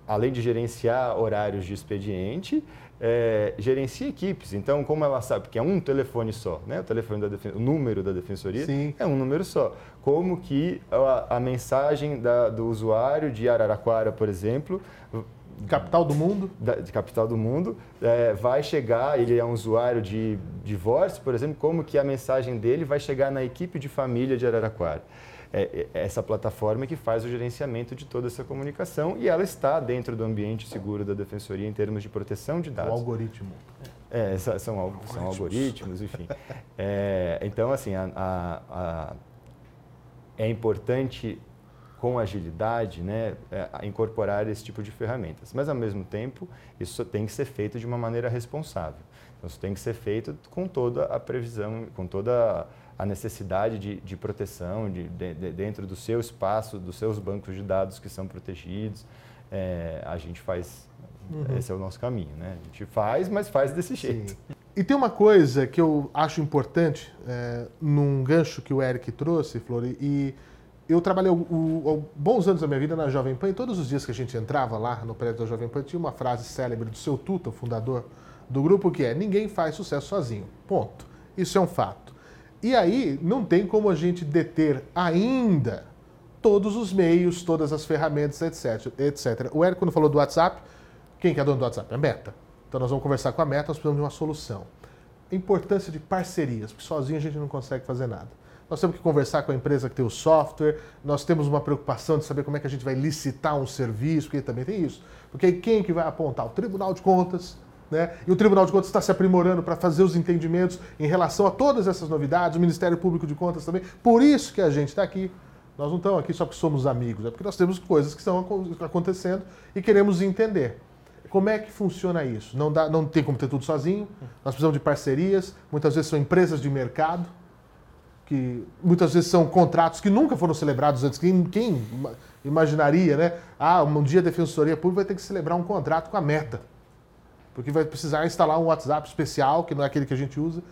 além de gerenciar horários de expediente, é, gerencia equipes. Então, como ela sabe que é um telefone só, né? o, telefone da o número da defensoria Sim. é um número só. Como que a, a mensagem da, do usuário de Araraquara, por exemplo, capital do mundo, da, de capital do mundo, é, vai chegar, ele é um usuário de divórcio, por exemplo, como que a mensagem dele vai chegar na equipe de família de Araraquara. É, é essa plataforma que faz o gerenciamento de toda essa comunicação e ela está dentro do ambiente seguro da Defensoria em termos de proteção de dados. O algoritmo. É, são, são, são algoritmos, enfim. É, então, assim, a, a, a, é importante com agilidade, né, é, incorporar esse tipo de ferramentas. Mas, ao mesmo tempo, isso tem que ser feito de uma maneira responsável. Então, isso tem que ser feito com toda a previsão, com toda a necessidade de, de proteção de, de, de, dentro do seu espaço, dos seus bancos de dados que são protegidos. É, a gente faz, uhum. esse é o nosso caminho, né? A gente faz, mas faz desse jeito. Sim. E tem uma coisa que eu acho importante, é, num gancho que o Eric trouxe, Flor, e eu trabalhei o, o, bons anos da minha vida na Jovem Pan e todos os dias que a gente entrava lá no prédio da Jovem Pan tinha uma frase célebre do seu Tuta, o fundador do grupo, que é: ninguém faz sucesso sozinho. Ponto. Isso é um fato. E aí não tem como a gente deter ainda todos os meios, todas as ferramentas, etc. etc. O Eric, quando falou do WhatsApp, quem que é dono do WhatsApp? É a Meta. Então nós vamos conversar com a Meta, nós precisamos de uma solução. A importância de parcerias, porque sozinho a gente não consegue fazer nada nós temos que conversar com a empresa que tem o software, nós temos uma preocupação de saber como é que a gente vai licitar um serviço, porque também tem isso. Porque quem que vai apontar? O Tribunal de Contas, né? E o Tribunal de Contas está se aprimorando para fazer os entendimentos em relação a todas essas novidades, o Ministério Público de Contas também. Por isso que a gente está aqui. Nós não estamos aqui só porque somos amigos, é porque nós temos coisas que estão acontecendo e queremos entender. Como é que funciona isso? Não, dá, não tem como ter tudo sozinho, nós precisamos de parcerias, muitas vezes são empresas de mercado, que muitas vezes são contratos que nunca foram celebrados antes. Quem, quem imaginaria, né? Ah, um dia a Defensoria Pública vai ter que celebrar um contrato com a Meta, porque vai precisar instalar um WhatsApp especial, que não é aquele que a gente usa.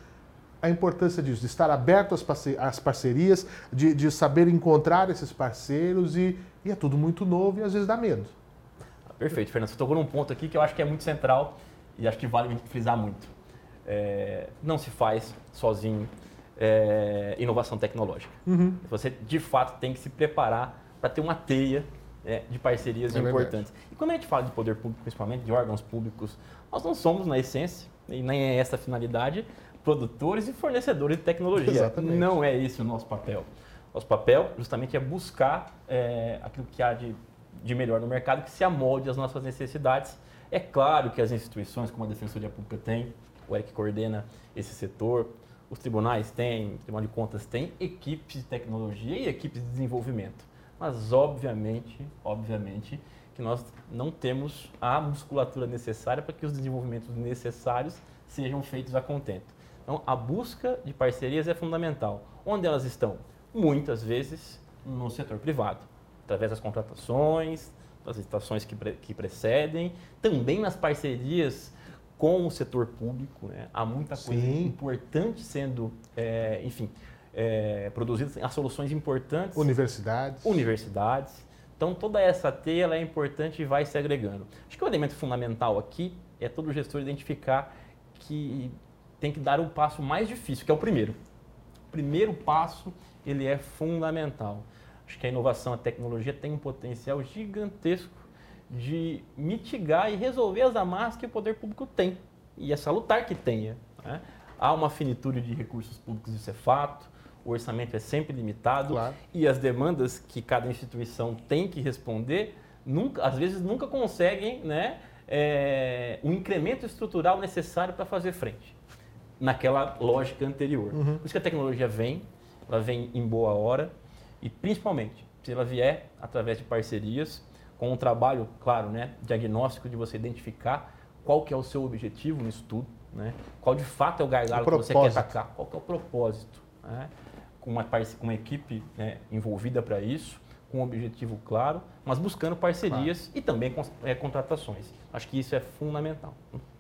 A importância disso, de estar aberto às parcerias, de, de saber encontrar esses parceiros e, e é tudo muito novo e às vezes dá medo. Perfeito, Fernando. Você tocou num ponto aqui que eu acho que é muito central e acho que vale frisar muito. É, não se faz sozinho é, inovação tecnológica. Uhum. Você, de fato, tem que se preparar para ter uma teia é, de parcerias é importantes. Verdade. E quando a gente fala de poder público, principalmente de órgãos públicos, nós não somos, na essência, e nem é essa a finalidade, produtores e fornecedores de tecnologia. Exatamente. Não é esse o nosso papel. Nosso papel, justamente, é buscar é, aquilo que há de, de melhor no mercado, que se amolde às nossas necessidades. É claro que as instituições, como a Defensoria Pública tem, o ERIC coordena esse setor, os tribunais têm, o Tribunal de Contas tem equipes de tecnologia e equipes de desenvolvimento. Mas, obviamente, obviamente, que nós não temos a musculatura necessária para que os desenvolvimentos necessários sejam feitos a contento. Então, a busca de parcerias é fundamental. Onde elas estão? Muitas vezes no setor privado, através das contratações, das estações que, pre que precedem, também nas parcerias com o setor público. Né? Há muita coisa Sim. importante sendo, é, enfim, é, produzida, há soluções importantes. Universidades. Universidades. Então, toda essa teia é importante e vai se agregando. Acho que o elemento fundamental aqui é todo gestor identificar que tem que dar o um passo mais difícil, que é o primeiro. O primeiro passo, ele é fundamental. Acho que a inovação, a tecnologia tem um potencial gigantesco de mitigar e resolver as amarras que o poder público tem. E é salutar que tenha. Né? Há uma finitude de recursos públicos, isso é fato. O orçamento é sempre limitado claro. e as demandas que cada instituição tem que responder, nunca, às vezes nunca conseguem né, é, o incremento estrutural necessário para fazer frente naquela lógica anterior. Uhum. Por isso que a tecnologia vem, ela vem em boa hora e principalmente se ela vier através de parcerias com um trabalho, claro, né, diagnóstico de você identificar qual que é o seu objetivo no estudo, né, qual de fato é o gargalo o que você quer atacar, qual que é o propósito, né, com, uma, com uma equipe né, envolvida para isso, com um objetivo claro, mas buscando parcerias claro. e também é, contratações. Acho que isso é fundamental.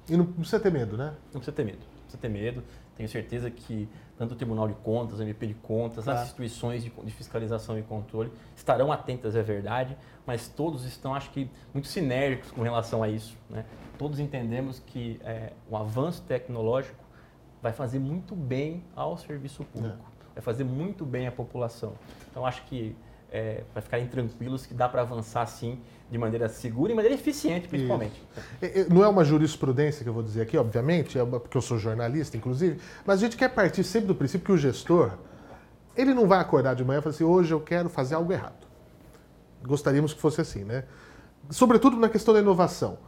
E não precisa ter medo, né? Não precisa ter medo. Não precisa ter medo. Tenho certeza que tanto o Tribunal de Contas, o MP de Contas, Tá. as instituições de, de fiscalização e controle estarão atentas, é verdade, mas todos estão, acho que, muito sinérgicos com relação a isso. Né? Todos entendemos que é, o avanço tecnológico vai fazer muito bem ao serviço público, vai fazer muito bem à população. Então, acho que é, para ficarem tranquilos que dá para avançar sim de maneira segura e maneira eficiente, principalmente. É, é, Não é uma jurisprudência que eu vou dizer aqui, obviamente, é porque eu sou jornalista, inclusive, mas a gente quer partir sempre do princípio que o gestor, ele não vai acordar de manhã e falar assim, hoje eu quero fazer algo errado. Gostaríamos que fosse assim, né? Sobretudo na questão da inovação.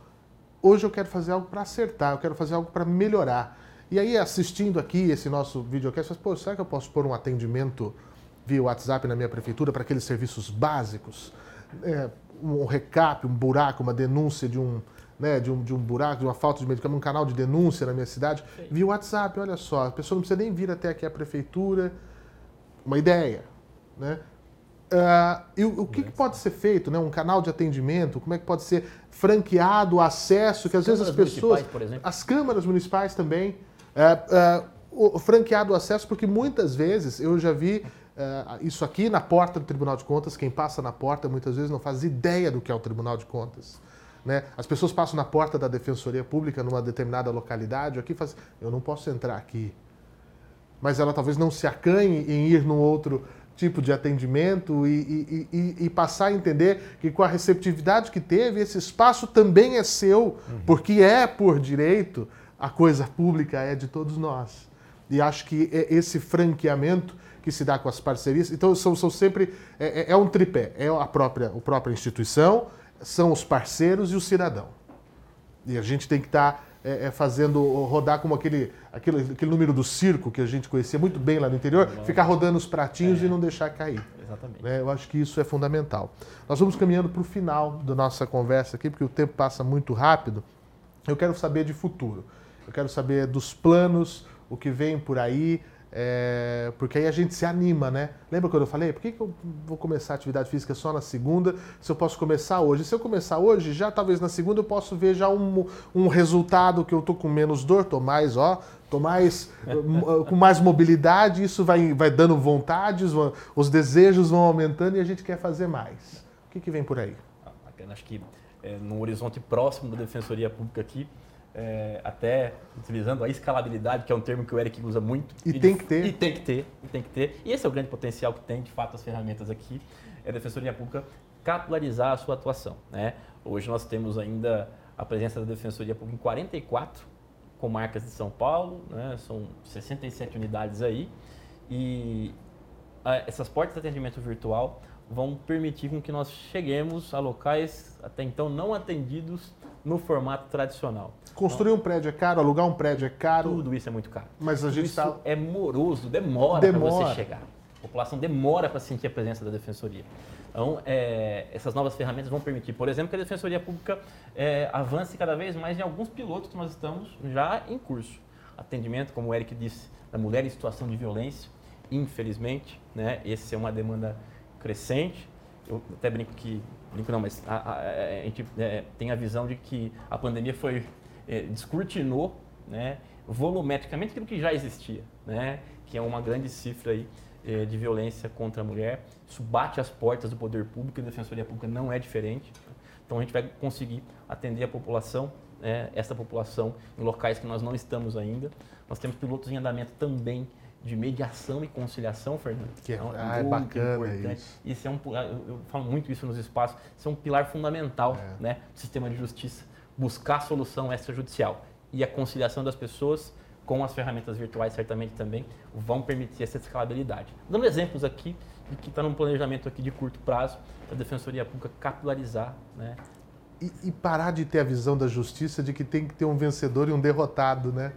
Hoje eu quero fazer algo para acertar, eu quero fazer algo para melhorar. E aí, assistindo aqui esse nosso videocast, eu falo, pô, será que eu posso pôr um atendimento via WhatsApp na minha prefeitura para aqueles serviços básicos? É, um recap, um buraco, uma denúncia de um, né, de um, de um buraco, de uma falta de medicamento, um canal de denúncia na minha cidade, via WhatsApp, olha só, a pessoa não precisa nem vir até aqui à prefeitura, uma ideia, né? Ah, e o, o que, que pode ser feito, né? Um canal de atendimento, como é que pode ser franqueado o acesso, que às vezes as pessoas... As câmaras municipais também. É, é, o franqueado acesso, porque muitas vezes eu já vi é, isso aqui na porta do Tribunal de Contas, quem passa na porta muitas vezes não faz ideia do que é o Tribunal de Contas. Né? As pessoas passam na porta da Defensoria Pública numa determinada localidade, aqui faz, eu não posso entrar aqui. Mas ela talvez não se acanhe em ir num outro tipo de atendimento e, e- e- e passar a entender que com a receptividade que teve, esse espaço também é seu, porque é por direito, a coisa pública é de todos nós. E acho que é esse franqueamento que se dá com as parcerias, então são, são sempre, é, é- é um tripé, é a própria, a própria instituição, são os parceiros e o cidadão. E a gente tem que estar é, é, fazendo rodar como aquele, aquele, aquele número do circo que a gente conhecia muito bem lá no interior, ficar rodando os pratinhos e não deixar cair. Exatamente. né? Eu acho que isso é fundamental. Nós vamos caminhando para o final da nossa conversa aqui, porque o tempo passa muito rápido. Eu quero saber de futuro. Eu quero saber dos planos, o que vem por aí, é, porque aí a gente se anima, né? Lembra quando eu falei, por que, que eu vou começar a atividade física só na segunda, se eu posso começar hoje? Se eu começar hoje, já talvez na segunda eu posso ver já um, um resultado que eu tô com menos dor, tô mais, ó, tô mais com mais mobilidade, isso vai, vai dando vontades, os desejos vão aumentando e a gente quer fazer mais. O que, que vem por aí? Ah, bacana. Acho que é, no horizonte próximo da Defensoria Pública aqui, é, até utilizando a escalabilidade, que é um termo que o Eric usa muito. E de- tem que ter. E tem que ter, e tem que ter. E esse é o grande potencial que tem, de fato, as ferramentas aqui, é a Defensoria Pública capilarizar a sua atuação. Né? Hoje nós temos ainda a presença da Defensoria Pública em 44 comarcas de São Paulo, né? são 67 unidades aí, e essas portas de atendimento virtual vão permitir com que nós cheguemos a locais até então não atendidos no formato tradicional. Construir um prédio é caro, alugar um prédio é caro, Tudo isso é muito caro. mas a gente está. é moroso, demora para Demora. você chegar. A população demora para sentir a presença da defensoria. Então, é, essas novas ferramentas vão permitir, por exemplo, que a Defensoria Pública é, avance cada vez mais em alguns pilotos que nós estamos já em curso. Atendimento, como o Eric disse, da mulher em situação de violência, infelizmente, né, essa é uma demanda crescente. Eu até brinco que, brinco não, mas a, a- a gente é, tem a visão de que a pandemia foi, é, descortinou, né, volumetricamente aquilo que já existia, né, que é uma grande cifra aí eh, de violência contra a mulher. Isso bate as portas do poder público e a Defensoria Pública não é diferente. Então a gente vai conseguir atender a população, né, essa população, em locais que nós não estamos ainda. Nós temos pilotos em andamento também de mediação e conciliação, Fernando. Que é- Então, ah, é bacana importante. isso. Isso é um, eu, eu falo muito isso nos espaços, isso é um pilar fundamental É. né, do sistema de justiça. Buscar solução extrajudicial. E a conciliação das pessoas com as ferramentas virtuais certamente também vão permitir essa escalabilidade. Dando exemplos aqui de que está num planejamento aqui de curto prazo, a Defensoria Pública capilarizar né, E, e parar de ter a visão da justiça de que tem que ter um vencedor e um derrotado, né?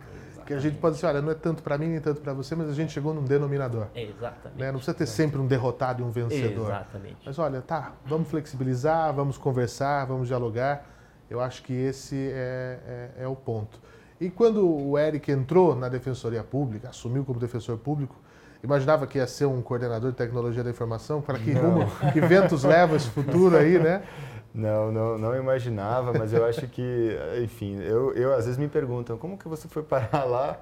Que a gente pode dizer, olha, não é tanto para mim nem tanto para você, mas a gente chegou num denominador. Exatamente. Né? Não precisa ter sempre um derrotado e um vencedor. Exatamente. Mas olha, tá, vamos flexibilizar, vamos conversar, vamos dialogar. Eu acho que esse é, é- é o ponto. E quando o Eric entrou na Defensoria Pública, assumiu como defensor público, imaginava que ia ser um coordenador de tecnologia da informação, para que rumo, que ventos levam esse futuro aí, né? Não, não, não imaginava, mas eu acho que, enfim, eu, eu às vezes me perguntam como que você foi parar lá.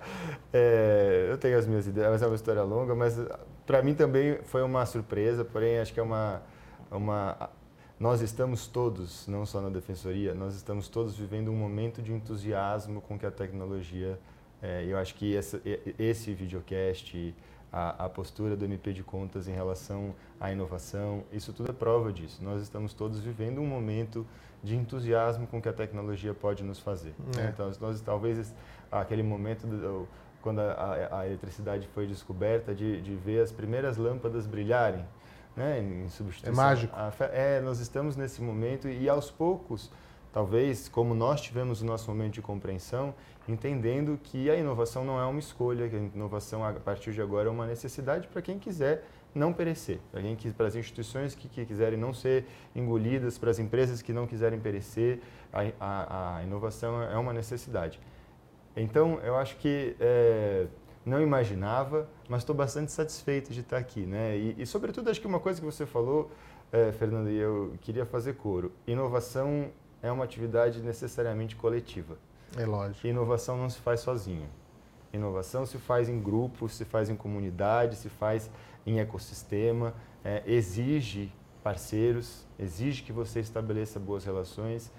É, eu tenho as minhas ideias, mas é uma história longa, mas para mim também foi uma surpresa, porém acho que é uma, uma nós estamos todos, não só na defensoria, nós estamos todos vivendo um momento de entusiasmo com que a tecnologia. É, eu acho que essa, esse videocast, a, a, postura do MP de Contas em relação à inovação, isso tudo é prova disso. Nós estamos todos vivendo um momento de entusiasmo com que a tecnologia pode nos fazer. Né? É. Então, nós talvez aquele momento do, quando a, a, eletricidade foi descoberta de, de ver as primeiras lâmpadas brilharem, né, em substituição. É mágico. é, nós estamos nesse momento e aos poucos, talvez, como nós tivemos o nosso momento de compreensão, entendendo que a inovação não é uma escolha, que a inovação a partir de agora é uma necessidade para quem quiser não perecer, para, para as instituições que, que, quiserem não ser engolidas, para as empresas que não quiserem perecer, a, a, a inovação é uma necessidade. Então, eu acho que é, não imaginava, mas estou bastante satisfeito de estar aqui. Né? E, e, sobretudo, acho que uma coisa que você falou, é, Fernando, e eu queria fazer coro, inovação é uma atividade necessariamente coletiva. É lógico. Inovação não se faz sozinho. Inovação se faz em grupo, se faz em comunidade, se faz em ecossistema, é, exige parceiros, exige que você estabeleça boas relações.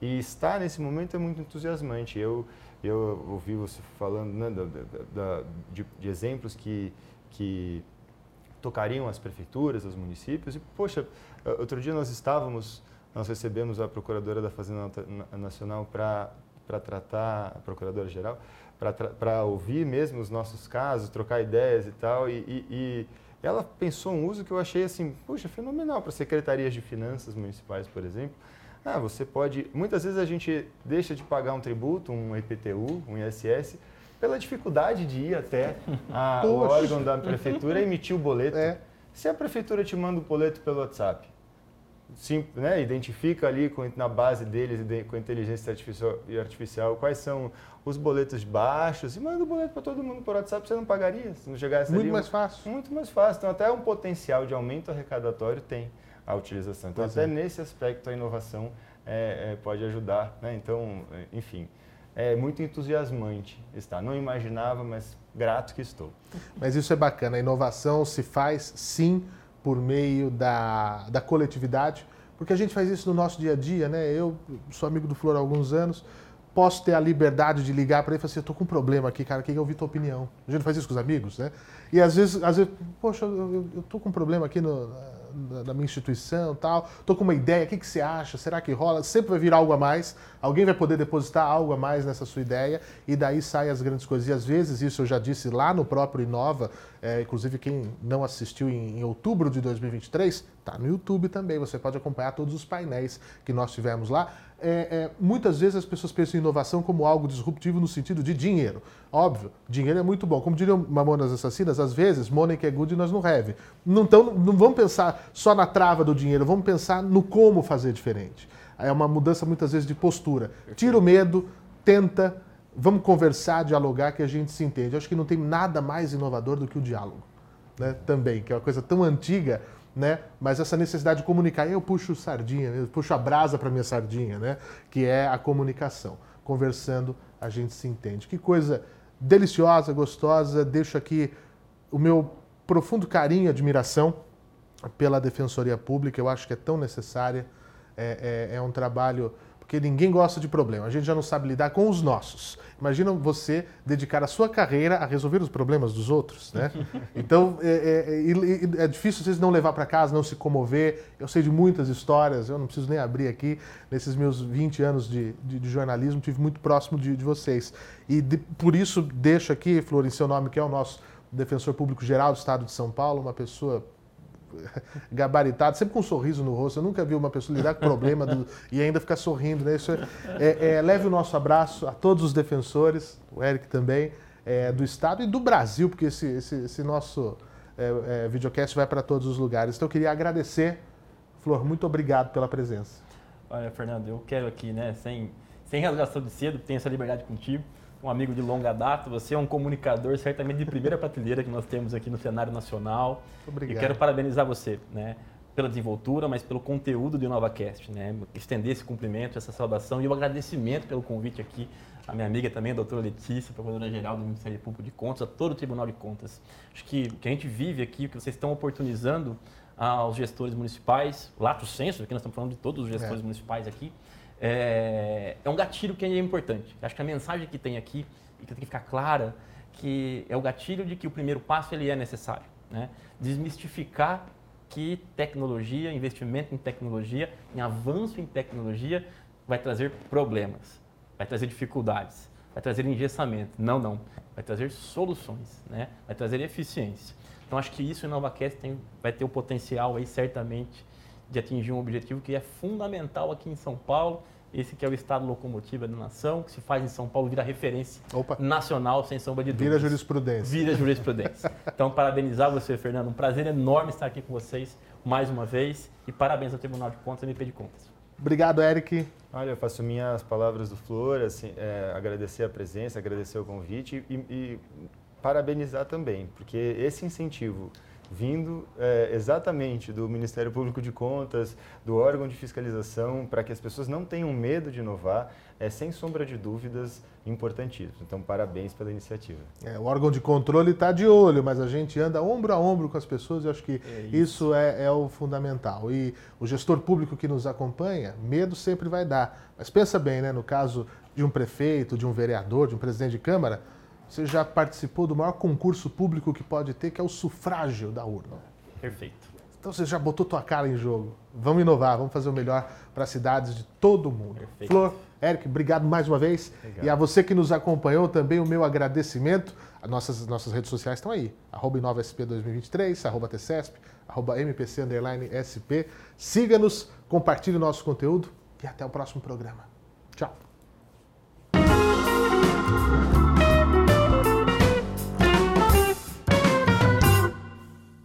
E estar nesse momento é muito entusiasmante. Eu, eu ouvi você falando né, da, da, de, de, exemplos que, que tocariam as prefeituras, os municípios. E, poxa, outro dia nós estávamos, nós recebemos a Procuradora da Fazenda Nacional para tratar, a Procuradora-Geral, para ouvir mesmo os nossos casos, trocar ideias e tal. E, e, e, ela pensou um uso que eu achei assim, puxa, fenomenal para secretarias de finanças municipais, por exemplo. Ah, você pode. Muitas vezes a gente deixa de pagar um tributo, um IPTU, um ISS, pela dificuldade de ir até a, o órgão da prefeitura e emitir o boleto. É. Se a prefeitura te manda o boleto pelo WhatsApp, sim, né, identifica ali com, na base deles, com inteligência artificial, artificial, quais são os boletos baixos e manda o boleto para todo mundo por WhatsApp, você não pagaria se não chegasse Muito ali. mais fácil. Muito mais fácil. Então, até um potencial de aumento arrecadatório tem a utilização. Então, pois até é. nesse aspecto, a inovação é, é, pode ajudar. Né? Então, enfim, é muito entusiasmante estar. Não imaginava, mas grato que estou. Mas isso é bacana. A inovação se faz, sim, por meio da, da coletividade, porque a gente faz isso no nosso dia a dia, né? Eu sou amigo do Flor há alguns anos, posso ter a liberdade de ligar para ele e falar assim, eu tô com um problema aqui, cara, queria ouvir tua opinião. A gente faz isso com os amigos, né? E às vezes, às vezes poxa, eu, eu tô com um problema aqui no, da minha instituição tal, tô com uma ideia, o que, que você acha? Será que rola? Sempre vai vir algo a mais, alguém vai poder depositar algo a mais nessa sua ideia e daí saem as grandes coisas. E às vezes, isso eu já disse lá no próprio Inova, é, inclusive quem não assistiu em, em outubro de 2023, tá no YouTube também, você pode acompanhar todos os painéis que nós tivemos lá é, é, muitas vezes as pessoas pensam em inovação como algo disruptivo no sentido de dinheiro. Óbvio, dinheiro é muito bom. Como diriam Mamonas Assassinas, às vezes, money que é good nós não have. Não, então, não vamos pensar só na trava do dinheiro, vamos pensar no como fazer diferente. É uma mudança muitas vezes de postura. Tira o medo, tenta, vamos conversar, dialogar, que a gente se entende. Eu acho que não tem nada mais inovador do que o diálogo. Né? Também, que é uma coisa tão antiga né? Mas essa necessidade de comunicar, eu puxo sardinha, eu puxo a brasa para minha sardinha, né? Que é a comunicação. Conversando, a gente se entende. Que coisa deliciosa, gostosa. Deixo aqui o meu profundo carinho e admiração pela Defensoria Pública. Eu acho que é tão necessária. É, é, é um trabalho porque ninguém gosta de problema. A gente já não sabe lidar com os nossos. Imagina você dedicar a sua carreira a resolver os problemas dos outros, né? Então, é, é, é difícil vocês não levar para casa, não se comover. Eu sei de muitas histórias, eu não preciso nem abrir aqui. Nesses meus 20 anos de, de, de jornalismo, tive muito próximo de, de vocês. E de, por isso deixo aqui, Flor, em seu nome, que é o nosso defensor público geral do Estado de São Paulo, uma pessoa gabaritado, sempre com um sorriso no rosto. Eu nunca vi uma pessoa lidar com problema do, e ainda ficar sorrindo. Né? Isso é, é, é, leve o nosso abraço a todos os defensores, o Eric também, é, do Estado e do Brasil, porque esse, esse, esse nosso é, é, videocast vai para todos os lugares. Então eu queria agradecer, Flor, muito obrigado pela presença. Olha, Fernando, eu quero aqui, né, sem, sem rasgação de cedo, tenho essa liberdade contigo um amigo de longa data, você é um comunicador certamente de primeira prateleira que nós temos aqui no cenário nacional. Obrigado. E quero parabenizar você, né? pela desenvoltura, mas pelo conteúdo do InovaCast, né? Estender esse cumprimento, essa saudação e o agradecimento pelo convite aqui à minha amiga também, a doutora Letícia, procuradora-geral do Ministério Público de Contas, a todo o Tribunal de Contas. Acho que que a gente vive aqui, o que vocês estão oportunizando aos gestores municipais, lato senso, aqui nós estamos falando de todos os gestores é. municipais aqui, é, é um gatilho que é importante. Acho que a mensagem que tem aqui, e que tem que ficar clara, que é o gatilho de que o primeiro passo ele é necessário. Né? Desmistificar que tecnologia, investimento em tecnologia, em avanço em tecnologia, vai trazer problemas, vai trazer dificuldades, vai trazer engessamento. Não, não. Vai trazer soluções, né? vai trazer eficiência. Então, acho que isso o InovaCast tem, vai ter o potencial aí, certamente, de atingir um objetivo que é fundamental aqui em São Paulo esse que é o Estado locomotiva da nação, que se faz em São Paulo, vira referência Opa. nacional, sem sombra de dúvidas. Vira jurisprudência. Vira jurisprudência. então, parabenizar você, Fernando. Um prazer enorme estar aqui com vocês mais uma vez. E parabéns ao Tribunal de Contas e MP de Contas. Obrigado, Eric. Olha, eu faço minhas palavras do Flor, assim, é, agradecer a presença, agradecer o convite e, e parabenizar também, porque esse incentivo vindo é, exatamente do Ministério Público de Contas, do órgão de fiscalização, para que as pessoas não tenham medo de inovar, é sem sombra de dúvidas importantíssimo. Então, parabéns pela iniciativa. É, o órgão de controle está de olho, mas a gente anda ombro a ombro com as pessoas e acho que é isso, isso é, é, o fundamental. E o gestor público que nos acompanha, medo sempre vai dar. Mas pensa bem, né, no caso de um prefeito, de um vereador, de um presidente de Câmara, você já participou do maior concurso público que pode ter, que é o sufrágio da urna. Perfeito. Então você já botou tua cara em jogo. Vamos inovar, vamos fazer o melhor para as cidades de todo o mundo. Perfeito. Flor, Eric, obrigado mais uma vez. E a você que nos acompanhou também o meu agradecimento. As nossas, nossas redes sociais estão aí. Arroba InovaSP2023, arroba TCESP, arroba MPC SP. Siga-nos, compartilhe o nosso conteúdo e até o próximo programa. Tchau.